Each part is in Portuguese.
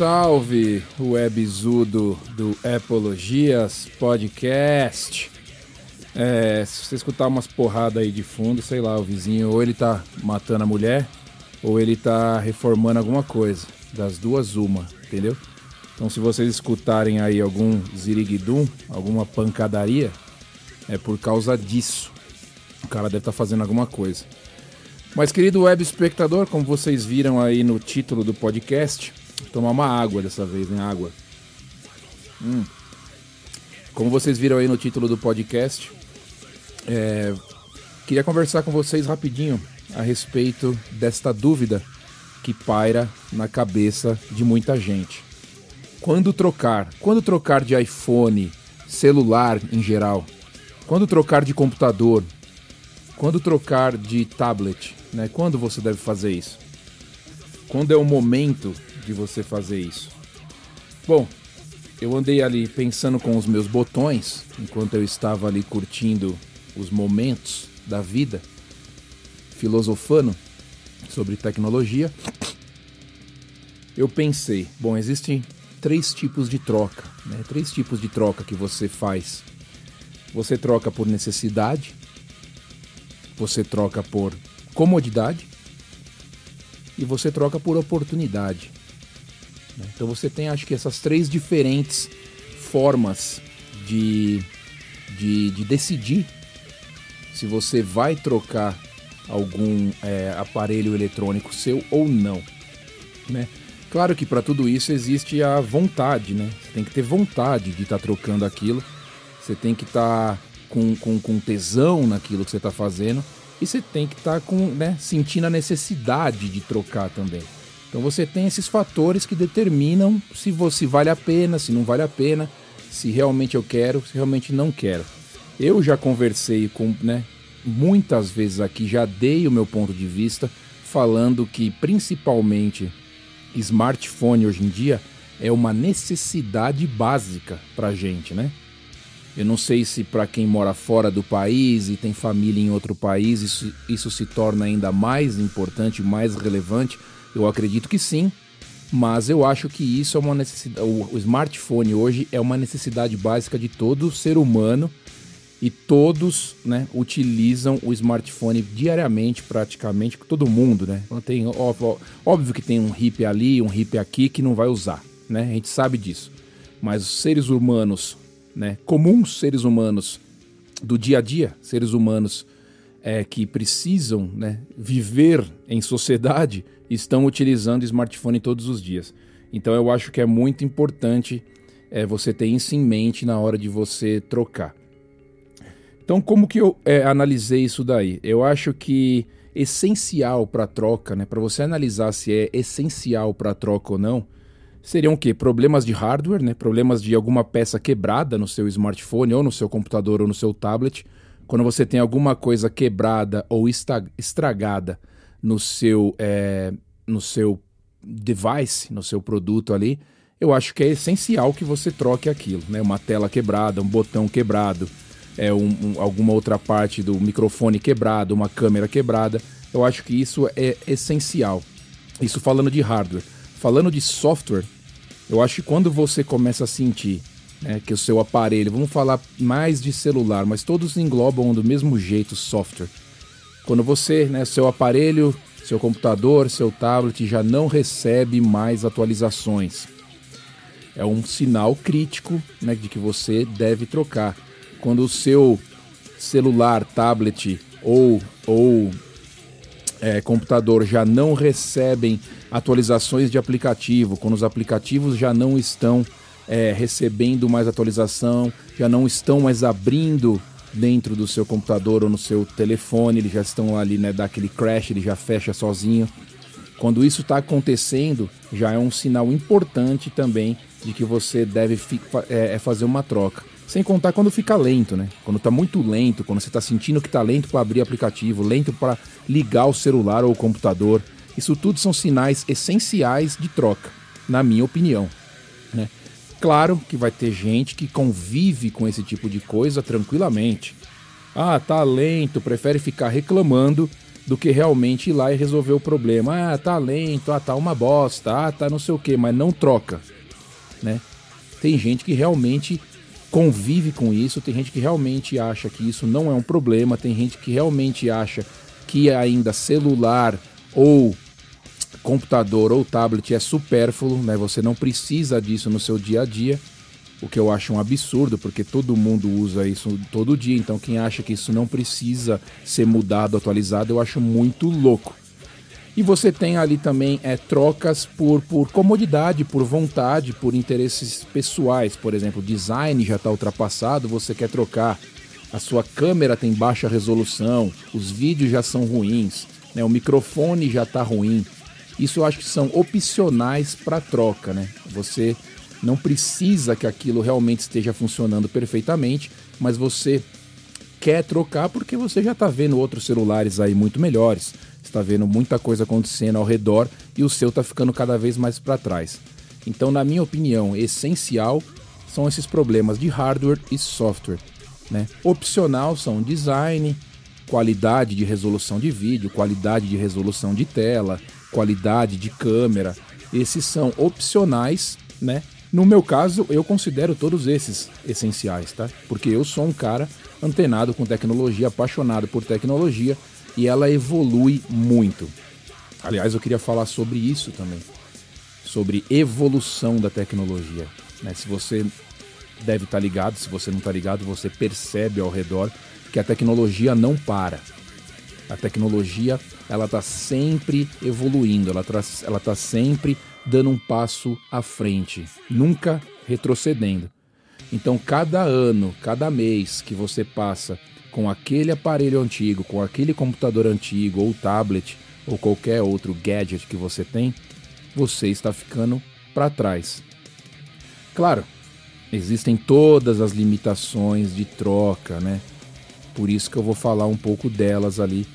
Salve, webzudo do Epologias Podcast. É, se você escutar umas porradas aí de fundo, sei lá, o vizinho ou ele tá matando a mulher ou ele tá reformando alguma coisa. Das duas, uma, entendeu? Então se vocês escutarem aí algum ziriguidum, alguma pancadaria, é por causa disso. O cara deve estar tá fazendo alguma coisa. Mas, querido web espectador, como vocês viram aí no título do podcast, vou tomar uma água dessa vez, né? Água. Hum. Como vocês viram aí no título do podcast, é, queria conversar com vocês rapidinho a respeito desta dúvida que paira na cabeça de muita gente. Quando trocar? Quando trocar de iPhone, celular em geral? Quando trocar de computador? Quando trocar de tablet? Né? Quando você deve fazer isso? Quando é o momento de você fazer isso? Bom, eu andei ali pensando com os meus botões enquanto eu estava ali curtindo os momentos da vida, filosofando sobre tecnologia. Eu pensei, bom, existem três tipos de troca, né? três tipos de troca que você faz. Você troca por necessidade, você troca por comodidade e você troca por oportunidade. Né? Então você tem, acho que, essas três diferentes formas de, de, de decidir se você vai trocar algum é, aparelho eletrônico seu ou não. Né? Claro que para tudo isso existe a vontade, né? Você tem que ter vontade de estar tá trocando aquilo, você tem que estar tá com, com, com tesão naquilo que você está fazendo e você tem que estar tá com, né, sentindo a necessidade de trocar também. Então você tem esses fatores que determinam se você vale a pena, se não vale a pena, se realmente eu quero, se realmente não quero. Eu já conversei com, né, muitas vezes aqui, já dei o meu ponto de vista, falando que principalmente smartphone hoje em dia é uma necessidade básica para gente, né? Eu não sei se para quem mora fora do país e tem família em outro país isso, isso se torna ainda mais importante, mais relevante. Eu acredito que sim, mas eu acho que isso é uma necessidade. O, smartphone hoje é uma necessidade básica de todo ser humano e todos né, utilizam o smartphone diariamente, praticamente, todo mundo, né? Tem, óbvio, óbvio que tem um hippie ali, um hippie aqui que não vai usar, né? A gente sabe disso. Mas os seres humanos né, comuns seres humanos do dia a dia, seres humanos é, que precisam né, viver em sociedade, estão utilizando smartphone todos os dias. Então eu acho que é muito importante é, você ter isso em mente na hora de você trocar. Então como que eu é, analisei isso daí? Eu acho que essencial para troca, né, para você analisar se é essencial para troca ou não, seriam o quê? Problemas de hardware, né? Problemas de alguma peça quebrada no seu smartphone ou no seu computador ou no seu tablet. Quando você tem alguma coisa quebrada ou estragada no seu, é, no seu device, no seu produto ali, eu acho que é essencial que você troque aquilo, né? Uma tela quebrada, um botão quebrado, é, um, um, alguma outra parte do microfone quebrado, uma câmera quebrada. Eu acho que isso é essencial. Isso falando de hardware. Falando de software, eu acho que quando você começa a sentir né, que o seu aparelho, vamos falar mais de celular, mas todos englobam do mesmo jeito software. Quando você, né, seu aparelho, seu computador, seu tablet já não recebe mais atualizações, é um sinal crítico né, de que você deve trocar. Quando o seu celular, tablet ou, ou é, computador já não recebem atualizações de aplicativo, quando os aplicativos já não estão é, recebendo mais atualização, já não estão mais abrindo dentro do seu computador ou no seu telefone, eles já estão ali, né, dá aquele crash, ele já fecha sozinho. Quando isso está acontecendo, já é um sinal importante também de que você deve é, é, fazer uma troca. Sem contar quando fica lento, né? Quando está muito lento, quando você está sentindo que está lento para abrir aplicativo, lento para ligar o celular ou o computador. Isso tudo são sinais essenciais de troca, na minha opinião. Claro que vai ter gente que convive com esse tipo de coisa tranquilamente. Ah, tá lento, prefere ficar reclamando do que realmente ir lá e resolver o problema. Ah, tá lento, ah, tá uma bosta, ah, tá não sei o que, mas não troca, né? Tem gente que realmente convive com isso, tem gente que realmente acha que isso não é um problema, tem gente que realmente acha que ainda celular ou computador ou tablet é supérfluo, né? Você não precisa disso no seu dia a dia o que eu acho um absurdo, porque todo mundo usa isso todo dia, então quem acha que isso não precisa ser mudado, atualizado, eu acho muito louco. E você tem ali também é, trocas por, por comodidade, por vontade, por interesses pessoais. Por exemplo, design já está ultrapassado, você quer trocar. A sua câmera tem baixa resolução, os vídeos já são ruins, né? o microfone já está ruim. Isso eu acho que são opcionais para troca. Né? Você não precisa que aquilo realmente esteja funcionando perfeitamente, mas você quer trocar porque você já está vendo outros celulares aí muito melhores, está vendo muita coisa acontecendo ao redor e o seu está ficando cada vez mais para trás. Então, na minha opinião, essencial são esses problemas de hardware e software. Né? Opcional são design, qualidade de resolução de vídeo, qualidade de resolução de tela, qualidade de câmera. Esses são opcionais, né? No meu caso, eu considero todos esses essenciais, tá? Porque eu sou um cara antenado com tecnologia, apaixonado por tecnologia e ela evolui muito. Aliás, eu queria falar sobre isso também, sobre evolução da tecnologia. Né? Se você deve estar tá ligado, se você não está ligado, você percebe ao redor que a tecnologia não para. A tecnologia ela está sempre evoluindo, ela está ela tá sempre dando um passo à frente, nunca retrocedendo. Então, cada ano, cada mês que você passa com aquele aparelho antigo, com aquele computador antigo, ou tablet, ou qualquer outro gadget que você tem, você está ficando para trás. Claro, existem todas as limitações de troca, né? Por isso que eu vou falar um pouco delas ali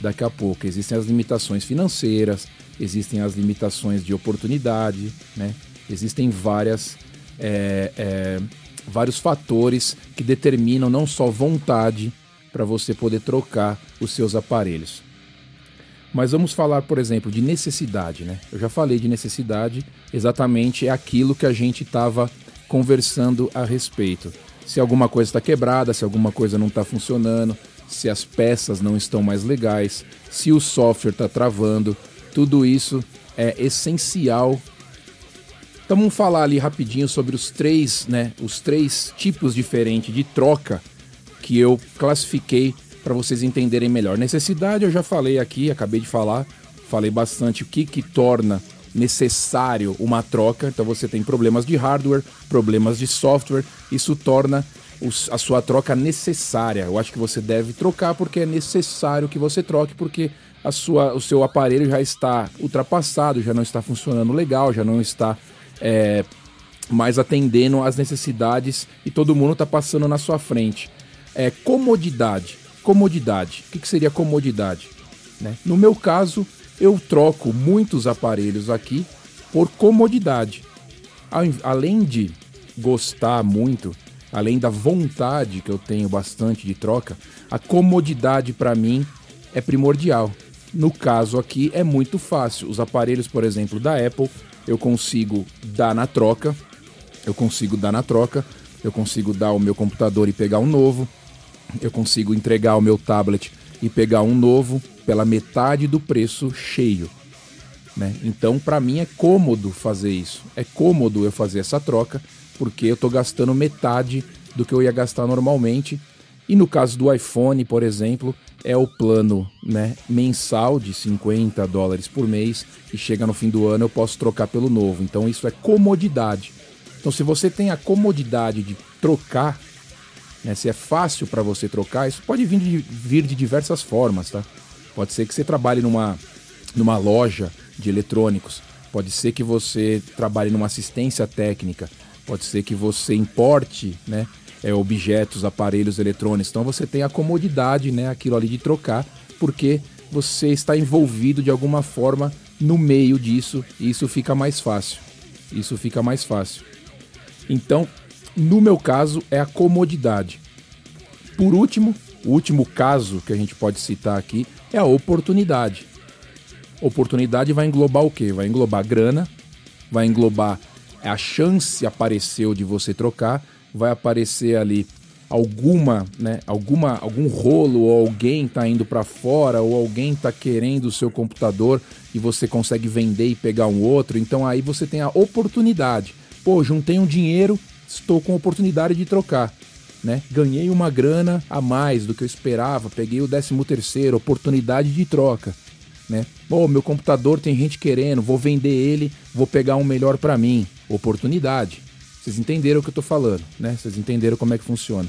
daqui a pouco. Existem as limitações financeiras, existem as limitações de oportunidade, né? Existem várias, é, é, vários fatores que determinam não só vontade para você poder trocar os seus aparelhos. Mas vamos falar, por exemplo, de necessidade, né? Eu já falei de necessidade, exatamente é aquilo que a gente estava conversando a respeito. Se alguma coisa está quebrada, se alguma coisa não está funcionando, se as peças não estão mais legais, se o software está travando, tudo isso é essencial. Então vamos falar ali rapidinho sobre os três, né, os três tipos diferentes de troca que eu classifiquei para vocês entenderem melhor. Necessidade eu já falei aqui, acabei de falar, falei bastante o que que torna necessário uma troca. Então você tem problemas de hardware, problemas de software, isso torna a sua troca necessária. Eu acho que você deve trocar porque é necessário que você troque, porque a sua, o seu aparelho já está ultrapassado, já não está funcionando legal, já não está é, mais atendendo às necessidades e todo mundo está passando na sua frente. É, comodidade. Comodidade. O que, que seria comodidade? Né? No meu caso, eu troco muitos aparelhos aqui por comodidade. Além de gostar muito, além da vontade que eu tenho bastante de troca, a comodidade para mim é primordial. No caso aqui é muito fácil. Os aparelhos, por exemplo, da Apple, eu consigo dar na troca. Eu consigo dar na troca. Eu consigo dar o meu computador e pegar um novo. Eu consigo entregar o meu tablet e pegar um novo pela metade do preço cheio. Né? Então, para mim é cômodo fazer isso. É cômodo eu fazer essa troca, porque eu estou gastando metade do que eu ia gastar normalmente. E no caso do iPhone, por exemplo, é o plano né, mensal de 50 dólares por mês e chega no fim do ano eu posso trocar pelo novo. Então isso é comodidade. Então se você tem a comodidade de trocar, né, se é fácil para você trocar, isso pode vir de, vir de diversas formas, tá? Pode ser que você trabalhe numa, numa loja de eletrônicos, pode ser que você trabalhe numa assistência técnica, pode ser que você importe, né? é, objetos, aparelhos eletrônicos. Então você tem a comodidade, né, aquilo ali de trocar, porque você está envolvido de alguma forma no meio disso e isso fica mais fácil. Isso fica mais fácil. Então, no meu caso, é a comodidade. Por último, O último caso que a gente pode citar aqui é a oportunidade. Oportunidade vai englobar o quê? Vai englobar grana, vai englobar a chance apareceu de você trocar, vai aparecer ali alguma, né, alguma algum rolo ou alguém está indo para fora ou alguém está querendo o seu computador e você consegue vender e pegar um outro, então aí você tem a oportunidade. Pô, juntei um dinheiro, estou com a oportunidade de trocar. Né? Ganhei uma grana a mais do que eu esperava, peguei o 13 terceiro, oportunidade de troca, né? Oh, meu computador tem gente querendo, vou vender ele, vou pegar um melhor para mim, oportunidade. Vocês entenderam o que eu estou falando, né? Vocês entenderam como é que funciona.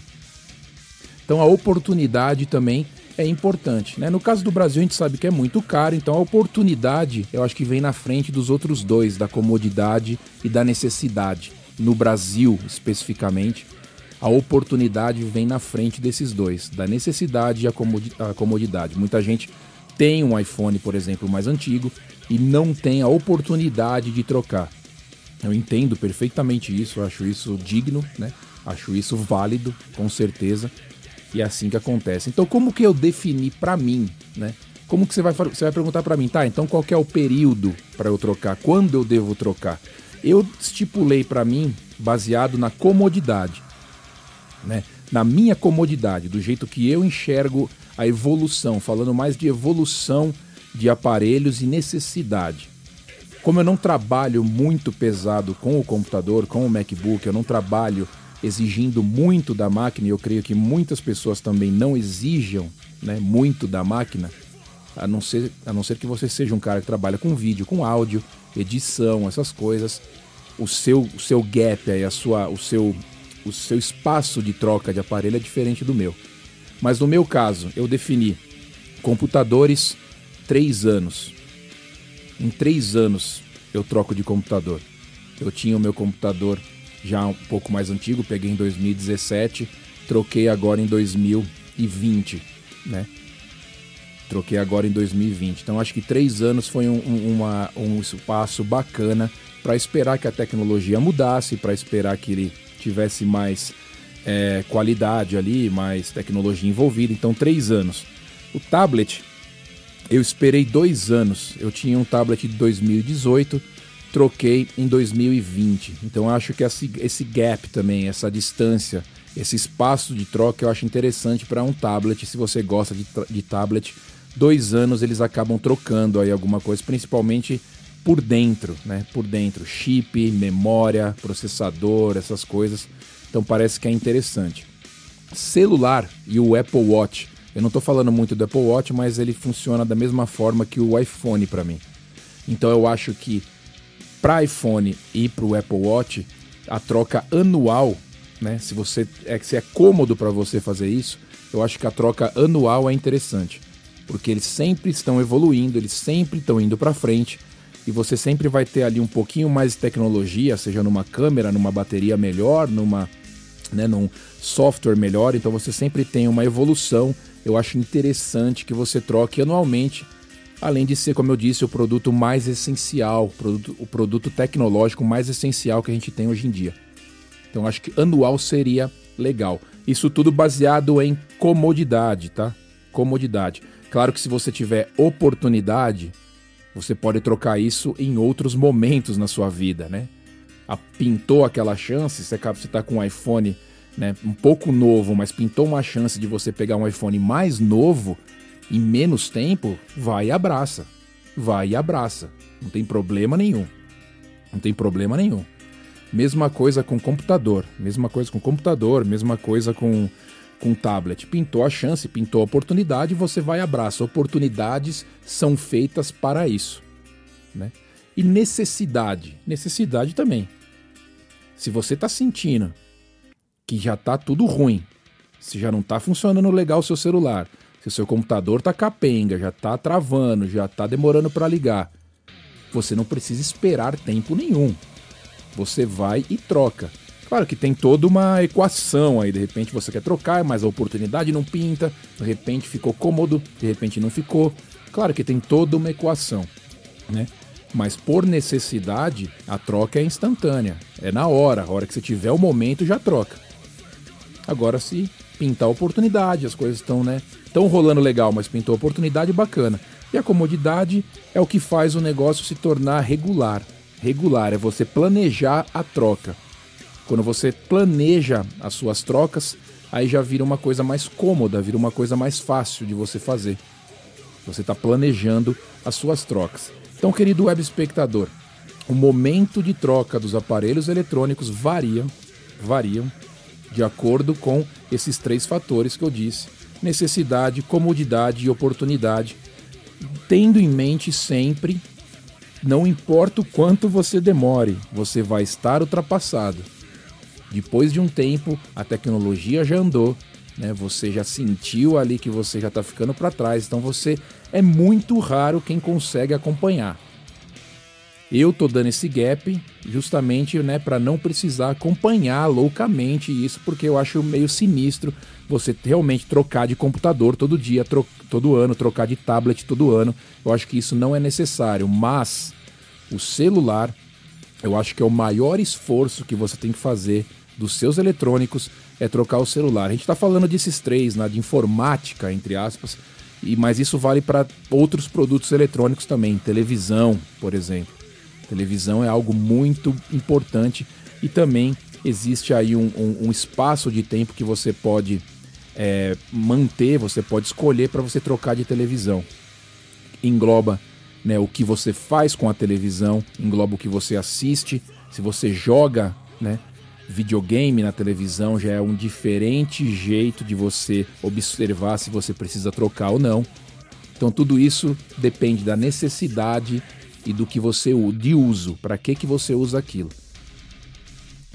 Então a oportunidade também é importante, né? No caso do Brasil a gente sabe que é muito caro, então a oportunidade eu acho que vem na frente dos outros dois, da comodidade e da necessidade. No Brasil especificamente, a oportunidade vem na frente desses dois, da necessidade e a comodidade. Muita gente tem um iPhone, por exemplo, mais antigo e não tem a oportunidade de trocar. Eu entendo perfeitamente isso, acho isso digno, né? Acho isso válido, com certeza. E é assim que acontece. Então, como que eu defini para mim, né? Como que você vai, você vai perguntar para mim, tá? Então, qual é o período para eu trocar? Quando eu devo trocar? Eu estipulei para mim baseado na comodidade né? Na minha comodidade, do jeito que eu enxergo a evolução, falando mais de evolução de aparelhos e necessidade. Como eu não trabalho muito pesado com o computador, com o MacBook, eu não trabalho exigindo muito da máquina, e eu creio que muitas pessoas também não exijam né, muito da máquina, a não, ser, a não ser que você seja um cara que trabalha com vídeo, com áudio, edição, essas coisas. O seu, o seu gap aí, a sua, o seu o seu espaço de troca de aparelho é diferente do meu. Mas no meu caso, eu defini computadores três anos. Em três anos eu troco de computador. Eu tinha o meu computador já um pouco mais antigo, peguei em 2017, troquei agora em 2020, né? Troquei agora em 2020. Então acho que três anos foi um, um, uma, um espaço bacana para esperar que a tecnologia mudasse, para esperar que ele tivesse mais é, qualidade ali, mais tecnologia envolvida. Então, três anos. O tablet, eu esperei dois anos. Eu tinha um tablet de 2018, troquei em 2020. Então, acho que esse gap também, essa distância, esse espaço de troca, eu acho interessante para um tablet. Se você gosta de, de tablet, dois anos eles acabam trocando aí alguma coisa, principalmente por dentro, né? Por dentro, chip, memória, processador, essas coisas. Então parece que é interessante. Celular e o Apple Watch. Eu não estou falando muito do Apple Watch, mas ele funciona da mesma forma que o iPhone para mim. Então eu acho que para iPhone e para o Apple Watch a troca anual, né? Se você é se é cômodo para você fazer isso, eu acho que a troca anual é interessante, porque eles sempre estão evoluindo, eles sempre estão indo para frente e você sempre vai ter ali um pouquinho mais de tecnologia, seja numa câmera, numa bateria melhor, numa, né, num software melhor, então você sempre tem uma evolução. Eu acho interessante que você troque anualmente, além de ser, como eu disse, o produto mais essencial, o produto, o produto tecnológico mais essencial que a gente tem hoje em dia. Então acho que anual seria legal. Isso tudo baseado em comodidade, tá? Comodidade. Claro que se você tiver oportunidade, você pode trocar isso em outros momentos na sua vida, né? A, pintou aquela chance, você está com um iPhone né, um pouco novo, mas pintou uma chance de você pegar um iPhone mais novo em menos tempo, vai e abraça. Vai e abraça. Não tem problema nenhum. Não tem problema nenhum. Mesma coisa com computador, mesma coisa com computador, mesma coisa com com tablet. Pintou a chance, pintou a oportunidade, você vai e abraça. Oportunidades são feitas para isso. Né? E necessidade. Necessidade também. Se você está sentindo que já está tudo ruim, se já não está funcionando legal o seu celular, se o seu computador está capenga, já está travando, já está demorando para ligar, você não precisa esperar tempo nenhum. Você vai e troca. Claro que tem toda uma equação aí, de repente você quer trocar, mas a oportunidade não pinta, de repente ficou cômodo, de repente não ficou. Claro que tem toda uma equação, né? Mas por necessidade, a troca é instantânea, é na hora, a hora que você tiver o momento já troca. Agora se pintar oportunidade, as coisas estão, né? Estão rolando legal, mas pintou oportunidade bacana. E a comodidade é o que faz o negócio se tornar regular. Regular é você planejar a troca. Quando você planeja as suas trocas, aí já vira uma coisa mais cômoda, vira uma coisa mais fácil de você fazer. Você está planejando as suas trocas. Então, querido web espectador, o momento de troca dos aparelhos eletrônicos variam, variam de acordo com esses três fatores que eu disse: necessidade, comodidade e oportunidade tendo em mente sempre, não importa o quanto você demore, você vai estar ultrapassado. Depois de um tempo, a tecnologia já andou, né? Você já sentiu ali que você já está ficando para trás, então você é muito raro quem consegue acompanhar. Eu tô dando esse gap justamente né, para não precisar acompanhar loucamente isso, porque eu acho meio sinistro você realmente trocar de computador todo dia, todo ano, trocar de tablet todo ano. Eu acho que isso não é necessário, mas o celular, eu acho que é o maior esforço que você tem que fazer dos seus eletrônicos é trocar o celular. A gente está falando desses três, né, de informática, entre aspas, e mas isso vale para outros produtos eletrônicos também, televisão, por exemplo. Televisão é algo muito importante e também existe aí um, um, um espaço de tempo que você pode é, manter, você pode escolher para você trocar de televisão. Engloba né, o que você faz com a televisão, engloba o que você assiste, se você joga né, videogame na televisão, já é um diferente jeito de você observar se você precisa trocar ou não. Então tudo isso depende da necessidade e do que você de uso, para que que você usa aquilo.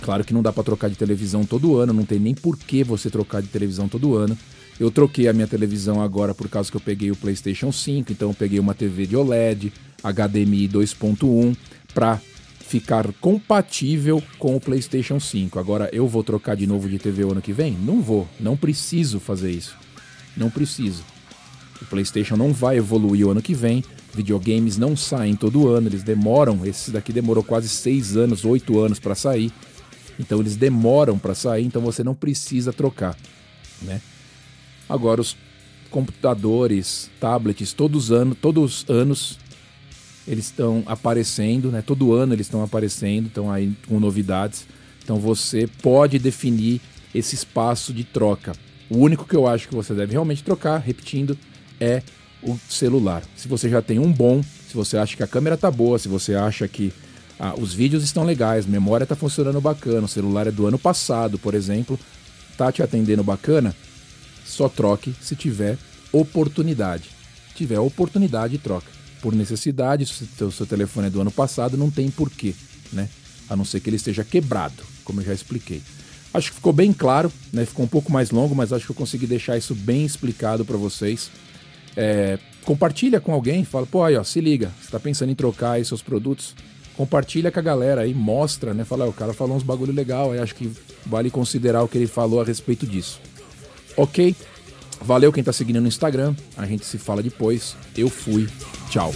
Claro que não dá para trocar de televisão todo ano, não tem nem por que você trocar de televisão todo ano. Eu troquei a minha televisão agora por causa que eu peguei o PlayStation 5, então eu peguei uma TV de OLED, HDMI 2.1 para ficar compatível com o PlayStation 5. Agora eu vou trocar de novo de TV ano que vem? Não vou, não preciso fazer isso. Não preciso. O PlayStation não vai evoluir o ano que vem. Videogames não saem todo ano, eles demoram. Esse daqui demorou quase seis anos, oito anos para sair. Então eles demoram para sair, então você não precisa trocar, né? Agora os computadores, tablets, todos anos, todos os anos eles estão aparecendo, né? Todo ano eles estão aparecendo, estão aí com novidades. Então você pode definir esse espaço de troca. O único que eu acho que você deve realmente trocar, repetindo, é o celular. Se você já tem um bom, se você acha que a câmera tá boa, se você acha que ah, os vídeos estão legais, memória está funcionando bacana, o celular é do ano passado, por exemplo, tá te atendendo bacana, só troque se tiver oportunidade. Se tiver oportunidade, troca. Por necessidade, se o seu telefone é do ano passado, não tem porquê, né? A não ser que ele esteja quebrado, como eu já expliquei. Acho que ficou bem claro, né? Ficou um pouco mais longo, mas acho que eu consegui deixar isso bem explicado para vocês. É, compartilha com alguém, fala, pô, aí, ó, se liga, você está pensando em trocar aí seus produtos, compartilha com a galera aí, mostra, né? Fala, o cara falou uns bagulho legal, aí acho que vale considerar o que ele falou a respeito disso. Ok? Valeu quem tá seguindo no Instagram, a gente se fala depois. Eu fui, tchau.